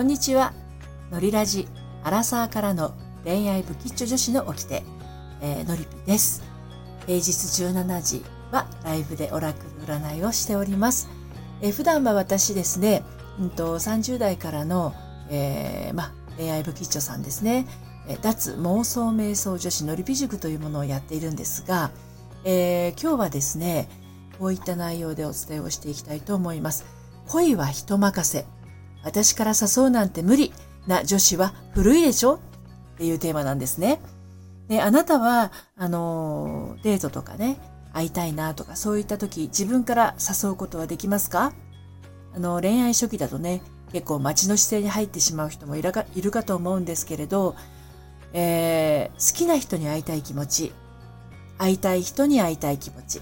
こんにちは。のりラジ、アラサーからの恋愛不吉祥女子の掟、えー、のりぴです。平日17時はライブでオラクル占いをしております。えー、普段は私ですね、うんと、30代からの、えー、ま、恋愛不吉祥さんですね。え脱妄想瞑想女子のりぴ塾というものをやっているんですが、えー、今日はですね、こういった内容でお伝えをしていきたいと思います。恋は人任せ。私から誘うなんて無理な女子は古いでしょ？っていうテーマなんですね。で、あなたは、あの、デートとかね、会いたいなとか、そういった時、自分から誘うことはできますか？あの、恋愛初期だとね、結構待ちの姿勢に入ってしまう人もいるかいるかと思うんですけれど、えー、好きな人に会いたい気持ち、会いたい人に会いたい気持ち、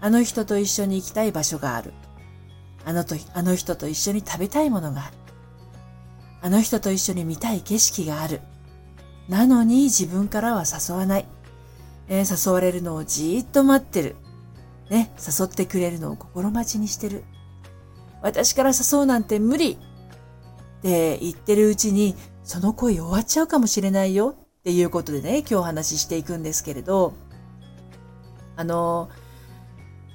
あの人と一緒に行きたい場所がある。あのと、あの人と一緒に食べたいものがある。あの人と一緒に見たい景色がある。なのに自分からは誘わない。えー、誘われるのをじーっと待ってる。ね、誘ってくれるのを心待ちにしてる。私から誘うなんて無理って言ってるうちに、その恋終わっちゃうかもしれないよっていうことでね、今日お話ししていくんですけれど、あのー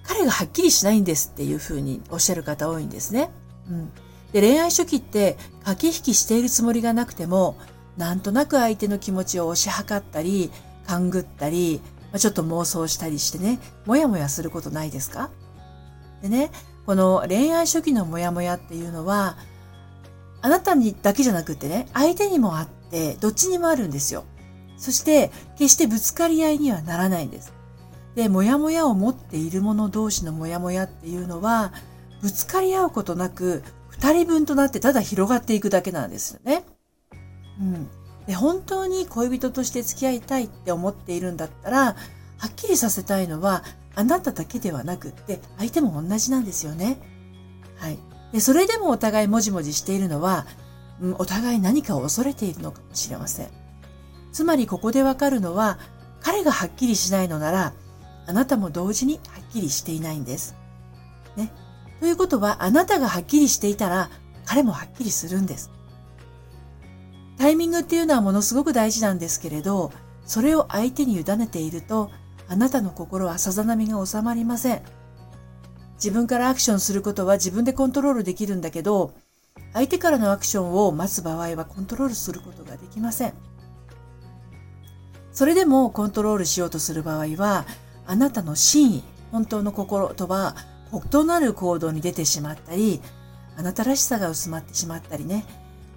彼がはっきりしないんですっていうふうにおっしゃる方多いんですね。うん。で、恋愛初期って駆け引きしているつもりがなくても、なんとなく相手の気持ちを押し量ったり、勘ぐったり、まあ、ちょっと妄想したりしてね、もやもやすることないですか？でね、この恋愛初期のモヤモヤっていうのは、あなたにだけじゃなくてね、相手にもあって、どっちにもあるんですよ。そして、決してぶつかり合いにはならないんです。で、もやもやを持っている者同士のもやもやっていうのは、ぶつかり合うことなく、二人分となってただ広がっていくだけなんですよね。うん。で、本当に恋人として付き合いたいって思っているんだったら、はっきりさせたいのは、あなただけではなくって、相手も同じなんですよね。はい。で、それでもお互いもじもじしているのは、うん、お互い何かを恐れているのかもしれません。つまりここでわかるのは、彼がはっきりしないのなら、あなたも同時にはっきりしていないんです。ね。ということは、あなたがはっきりしていたら、彼もはっきりするんです。タイミングっていうのはものすごく大事なんですけれど、それを相手に委ねていると、あなたの心はさざ波が収まりません。自分からアクションすることは自分でコントロールできるんだけど、相手からのアクションを待つ場合はコントロールすることができません。それでもコントロールしようとする場合は、あなたの真意、本当の心とは異なる行動に出てしまったり、あなたらしさが薄まってしまったりね、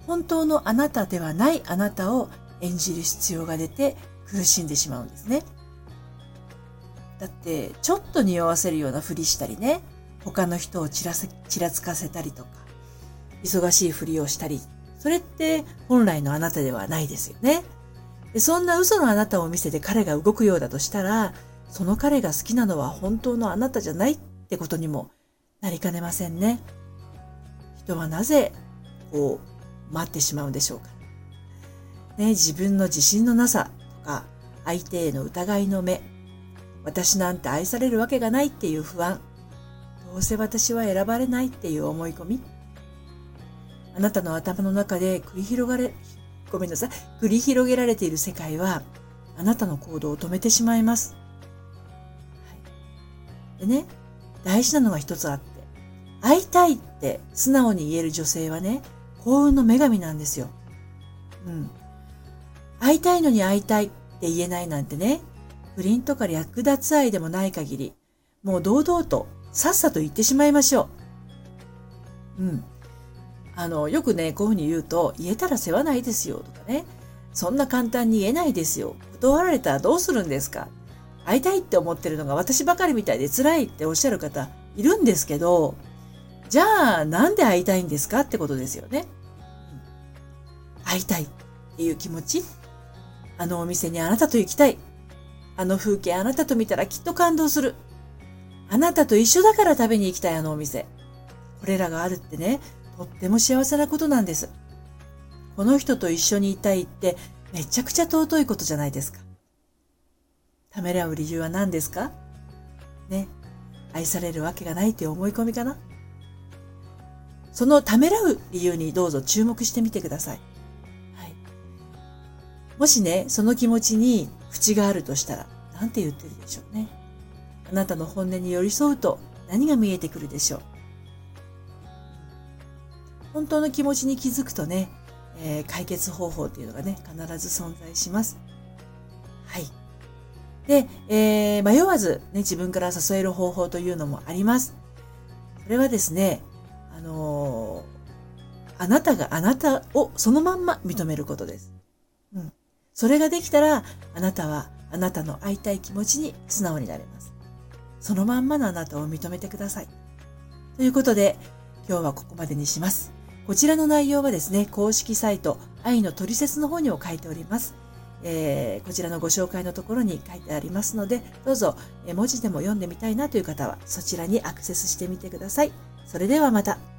本当のあなたではないあなたを演じる必要が出て苦しんでしまうんですね。だって、ちょっと匂わせるようなふりしたりね、他の人をちらせちらつかせたりとか、忙しいふりをしたり、それって本来のあなたではないですよね。でそんな嘘のあなたを見せて彼が動くようだとしたら、その彼が好きなのは本当のあなたじゃないってことにもなりかねませんね。人はなぜこう待ってしまうんでしょうか。ね、自分の自信のなさとか相手への疑いの目、私なんて愛されるわけがないっていう不安、どうせ私は選ばれないっていう思い込み、あなたの頭の中で繰り広がれ、ごめんなさい、繰り広げられている世界はあなたの行動を止めてしまいます。でね、大事なのが一つあって、会いたいって素直に言える女性はね、幸運の女神なんですよ。うん。会いたいのに会いたいって言えないなんてね、不倫とか略奪愛でもない限り、もう堂々とさっさと言ってしまいましょう。うん。あの、よくね、こういうふうに言うと、言えたら世話ないですよとかね、そんな簡単に言えないですよ。断られたらどうするんですか会いたいって思ってるのが私ばかりみたいで辛いっておっしゃる方いるんですけど、じゃあなんで会いたいんですかってことですよね。会いたいっていう気持ちあのお店にあなたと行きたい。あの風景あなたと見たらきっと感動する。あなたと一緒だから食べに行きたいあのお店。これらがあるってね、とっても幸せなことなんです。この人と一緒にいたいってめちゃくちゃ尊いことじゃないですか。ためらう理由は何ですか？ね。愛されるわけがないという思い込みかな？そのためらう理由にどうぞ注目してみてください。はい。もしね、その気持ちに縁があるとしたら、なんて言ってるでしょうね。あなたの本音に寄り添うと何が見えてくるでしょう？本当の気持ちに気づくとね、えー、解決方法っていうのがね、必ず存在します。はい。で、えー、迷わず、ね、自分から誘える方法というのもあります。それはですね、あのー、あなたがあなたをそのまんま認めることです。うん。それができたら、あなたはあなたの会いたい気持ちに素直になれます。そのまんまのあなたを認めてください。ということで、今日はここまでにします。こちらの内容はですね、公式サイト、愛のトリセツの方にも書いております。えー、こちらのご紹介のところに書いてありますので、どうぞ、え文字でも読んでみたいなという方は、そちらにアクセスしてみてください。それではまた。